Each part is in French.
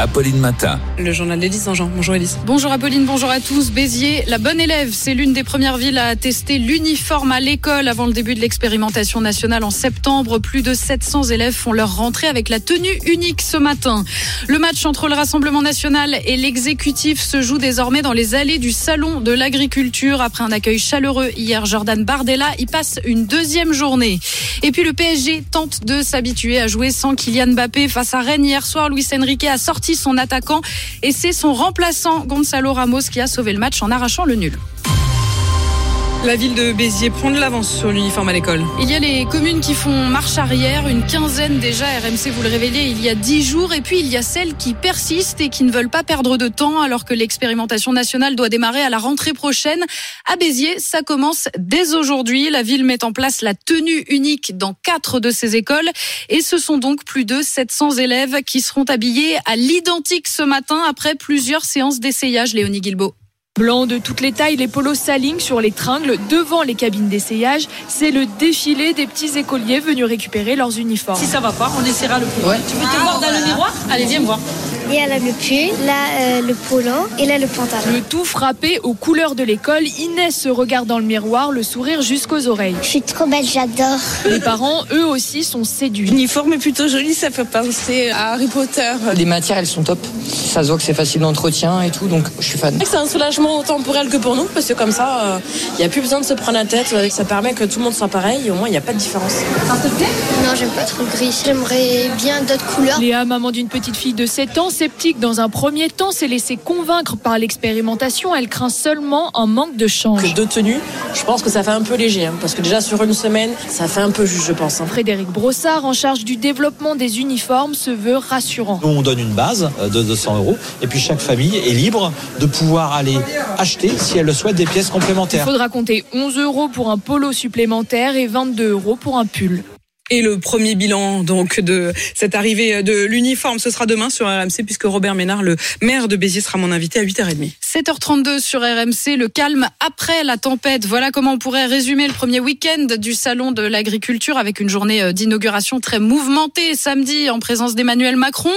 Apolline Matin. Le journal d'Élise Jean. Bonjour Élise. Bonjour Apolline, bonjour à tous. Béziers, la bonne élève, c'est l'une des premières villes à tester l'uniforme à l'école avant le début de l'expérimentation nationale en septembre. Plus de 700 élèves font leur rentrée avec la tenue unique ce matin. Le match entre le Rassemblement national et l'exécutif se joue désormais dans les allées du Salon de l'agriculture. Après un accueil chaleureux hier, Jordan Bardella y passe une deuxième journée. Et puis le PSG tente de s'habituer à jouer sans Kylian Mbappé face à Rennes hier soir. Luis Enrique a sorti son attaquant et c'est son remplaçant Gonzalo Ramos qui a sauvé le match en arrachant le nul. La ville de Béziers prend de l'avance sur l'uniforme à l'école. Il y a les communes qui font marche arrière, une quinzaine déjà, RMC vous le révélez, il y a dix jours, et puis il y a celles qui persistent et qui ne veulent pas perdre de temps alors que l'expérimentation nationale doit démarrer à la rentrée prochaine. À Béziers, ça commence dès aujourd'hui. La ville met en place la tenue unique dans quatre de ses écoles, et ce sont donc plus de 700 élèves qui seront habillés à l'identique ce matin après plusieurs séances d'essayage, Léonie Guilbeault. Blanc de toutes les tailles, les polos s'alignent sur les tringles devant les cabines d'essayage. C'est le défilé des petits écoliers venus récupérer leurs uniformes. Si ça va pas, on essaiera le pull. Tu veux te voir dans le miroir? Allez, viens me voir. Il y a là le pull, là euh, le polo et là le pantalon. Le tout frappé aux couleurs de l'école, Inès se regarde dans le miroir, le sourire jusqu'aux oreilles. Je suis trop belle, j'adore. Les parents, eux aussi, sont séduits. L'uniforme est plutôt joli, ça fait penser à Harry Potter. Les matières, elles sont top. Ça se voit que c'est facile d'entretien et tout, donc je suis fan. C'est un soulagement temporel que pour nous, parce que comme ça, il n'y a plus besoin de se prendre la tête. Ça permet que tout le monde soit pareil et au moins, il n'y a pas de différence. Ça te plaît Non, j'aime pas trop le gris. J'aimerais bien d'autres couleurs. Léa, maman d'une petite fille de 7 ans, sceptique dans un premier temps, s'est laissée convaincre par l'expérimentation. Elle craint seulement un manque de change. Que deux tenues, je pense que ça fait un peu léger, hein, parce que déjà sur une semaine, ça fait un peu juste, je pense. Hein. Frédéric Brossard, en charge du développement des uniformes, se veut rassurant. Nous, on donne une base de 200 euros, et puis chaque famille est libre de pouvoir aller acheter, si elle le souhaite, des pièces complémentaires. Il faudra compter 11 euros pour un polo supplémentaire et 22 euros pour un pull. Et le premier bilan donc de cette arrivée de l'uniforme, ce sera demain sur RMC puisque Robert Ménard, le maire de Béziers, sera mon invité à 8h30. 7h32 sur RMC, le calme après la tempête. Voilà comment on pourrait résumer le premier week-end du salon de l'agriculture avec une journée d'inauguration très mouvementée samedi en présence d'Emmanuel Macron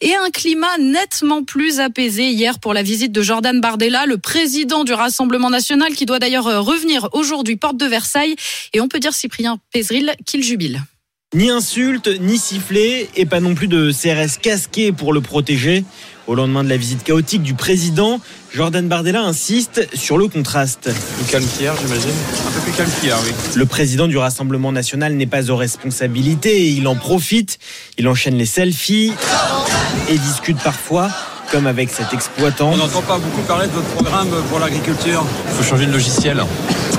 et un climat nettement plus apaisé hier pour la visite de Jordan Bardella, le président du Rassemblement national qui doit d'ailleurs revenir aujourd'hui porte de Versailles et on peut dire Cyprien Pézril qu'il jubile. Ni insulte, ni sifflet, et pas non plus de CRS casqué pour le protéger. Au lendemain de la visite chaotique du président, Jordan Bardella insiste sur le contraste. Plus calme qu'hier, j'imagine. Un peu plus calme qu'hier, oui. Le président du Rassemblement national n'est pas aux responsabilités et il en profite. Il enchaîne les selfies et discute parfois comme avec cet exploitant. On n'entend pas beaucoup parler de votre programme pour l'agriculture. Il faut changer de logiciel.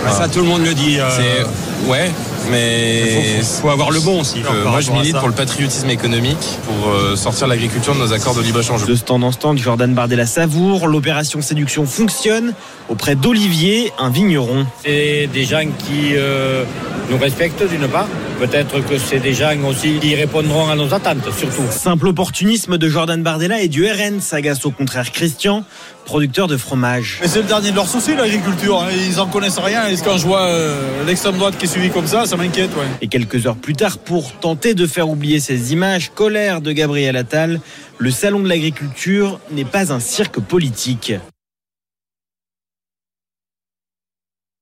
Ah, ça, tout le monde le dit. Euh... Ouais, mais il faut, faut, avoir le bon aussi. Euh, moi, je milite pour le patriotisme économique, pour euh, sortir l'agriculture de nos accords de libre-échange. De stand en stand, Jordan Bardella savoure. L'opération séduction fonctionne auprès d'Olivier, un vigneron. C'est des gens qui euh, nous respectent d'une part. Peut-être que c'est des gens aussi qui répondront à nos attentes, surtout. Simple opportunisme de Jordan Bardella et du RN s'agace au contraire Christian, producteur de fromage. Mais c'est le dernier de leur souci, l'agriculture. Hein. Ils en connaissent rien. Et quand je vois euh, l'extrême droite qui est suivie comme ça, ça m'inquiète. Ouais. Et quelques heures plus tard, pour tenter de faire oublier ces images, colère de Gabriel Attal, le salon de l'agriculture n'est pas un cirque politique.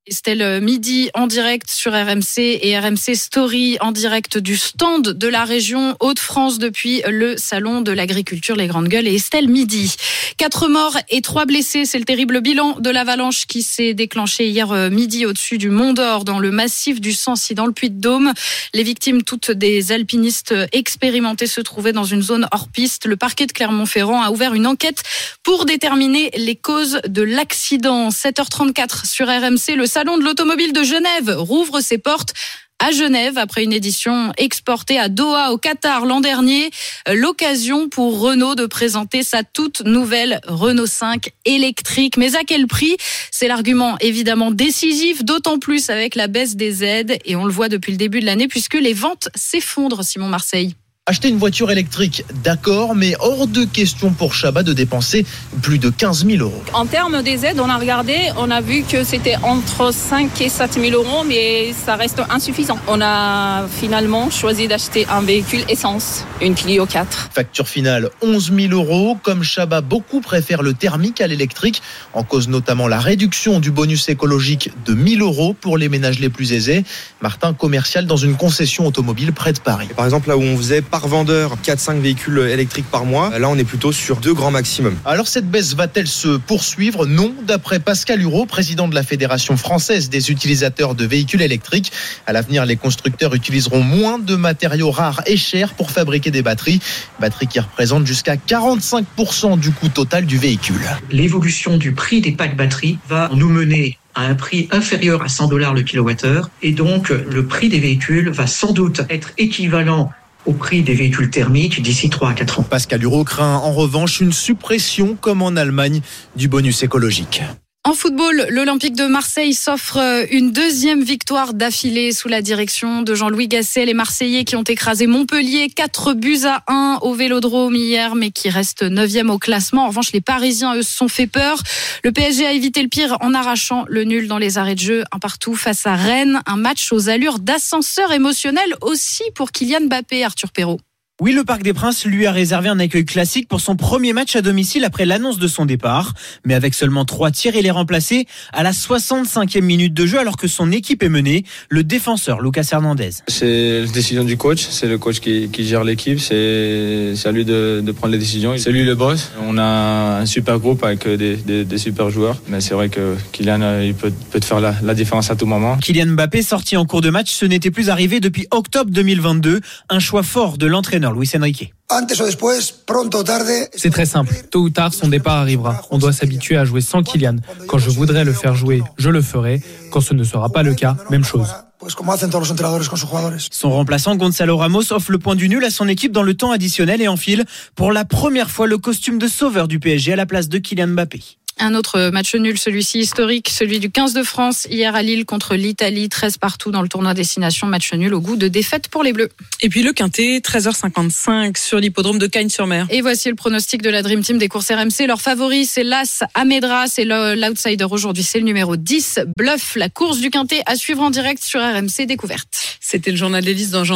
Estelle Midi en direct sur RMC et RMC Story en direct du stand de la région Hauts-de-France depuis le salon de l'agriculture Les Grandes Gueules et Estelle Midi. Quatre morts et trois blessés, c'est le terrible bilan de l'avalanche qui s'est déclenché hier midi au-dessus du Mont d'Or dans le massif du Sancy dans le Puy-de-Dôme. Les victimes, toutes des alpinistes expérimentés, se trouvaient dans une zone hors piste. Le parquet de Clermont-Ferrand a ouvert une enquête pour déterminer les causes de l'accident. 7h34 sur RMC, Salon de l'automobile de Genève rouvre ses portes à Genève après une édition exportée à Doha au Qatar l'an dernier. L'occasion pour Renault de présenter sa toute nouvelle Renault 5 électrique. Mais à quel prix? C'est l'argument évidemment décisif, d'autant plus avec la baisse des aides. Et on le voit depuis le début de l'année puisque les ventes s'effondrent, Simon Marseille. Acheter une voiture électrique, d'accord, mais hors de question pour Chabat de dépenser plus de 15 000 euros. En termes des aides, on a regardé, on a vu que c'était entre 5 et 7 000 euros, mais ça reste insuffisant. On a finalement choisi d'acheter un véhicule essence, une Clio 4. Facture finale 11 000 euros. Comme Chabat, beaucoup préfèrent le thermique à l'électrique, en cause notamment la réduction du bonus écologique de 1000 euros pour les ménages les plus aisés. Martin, commercial dans une concession automobile près de Paris. Par exemple, là où on faisait par vendeur 4-5 véhicules électriques par mois, là on est plutôt sur deux grands maximum. Alors cette baisse va-t-elle se poursuivre? Non, d'après Pascal Hureau, président de la Fédération française des utilisateurs de véhicules électriques. À l'avenir, les constructeurs utiliseront moins de matériaux rares et chers pour fabriquer des batteries, batteries qui représentent jusqu'à 45% du coût total du véhicule. L'évolution du prix des packs batteries va nous mener à un prix inférieur à 100 dollars le kilowattheure et donc le prix des véhicules va sans doute être équivalent au prix des véhicules thermiques d'ici 3 à 4 ans. Pascal Hureau craint en revanche une suppression, comme en Allemagne, du bonus écologique. En football, l'Olympique de Marseille s'offre une deuxième victoire d'affilée sous la direction de Jean-Louis Gasset. Les Marseillais qui ont écrasé Montpellier 4 buts à 1 au Vélodrome hier, mais qui restent 9e au classement. En revanche, les Parisiens, eux, se sont fait peur. Le PSG a évité le pire en arrachant le nul dans les arrêts de jeu, un partout face à Rennes. Un match aux allures d'ascenseur émotionnel aussi pour Kylian Mbappé, Arthur Perrault. Oui, le Parc des Princes lui a réservé un accueil classique pour son premier match à domicile après l'annonce de son départ. Mais avec seulement trois tirs, il est remplacé à la 65e minute de jeu alors que son équipe est menée. Le défenseur Lucas Hernandez. C'est la décision du coach, c'est le coach qui, qui gère l'équipe, c'est à lui de, de, prendre les décisions. C'est lui le boss. On a un super groupe avec des, des, des super joueurs, mais c'est vrai que Kylian il peut, peut faire la, la différence à tout moment. Kylian Mbappé sorti en cours de match, ce n'était plus arrivé depuis octobre 2022. Un choix fort de l'entraîneur Luis Enrique. C'est très simple. Tôt ou tard, son départ arrivera. On doit s'habituer à jouer sans Kylian. Quand je voudrais le faire jouer, je le ferai. Quand ce ne sera pas le cas, même chose. Son remplaçant Gonzalo Ramos offre le point du nul à son équipe dans le temps additionnel et enfile pour la première fois le costume de sauveur du PSG à la place de Kylian Mbappé. Un autre match nul, celui-ci historique, celui du 15 de France, hier à Lille contre l'Italie, 13 partout dans le tournoi Destination, match nul au goût de défaite pour les Bleus. Et puis le Quintet, 13h55 sur l'hippodrome de Cagnes-sur-Mer. Et voici le pronostic de la Dream Team des courses RMC. Leur favori, c'est l'As Amedra, c'est l'outsider aujourd'hui, c'est le numéro 10, Bluff, la course du Quintet à suivre en direct sur RMC Découverte. C'était le journal d'Élise dans Jean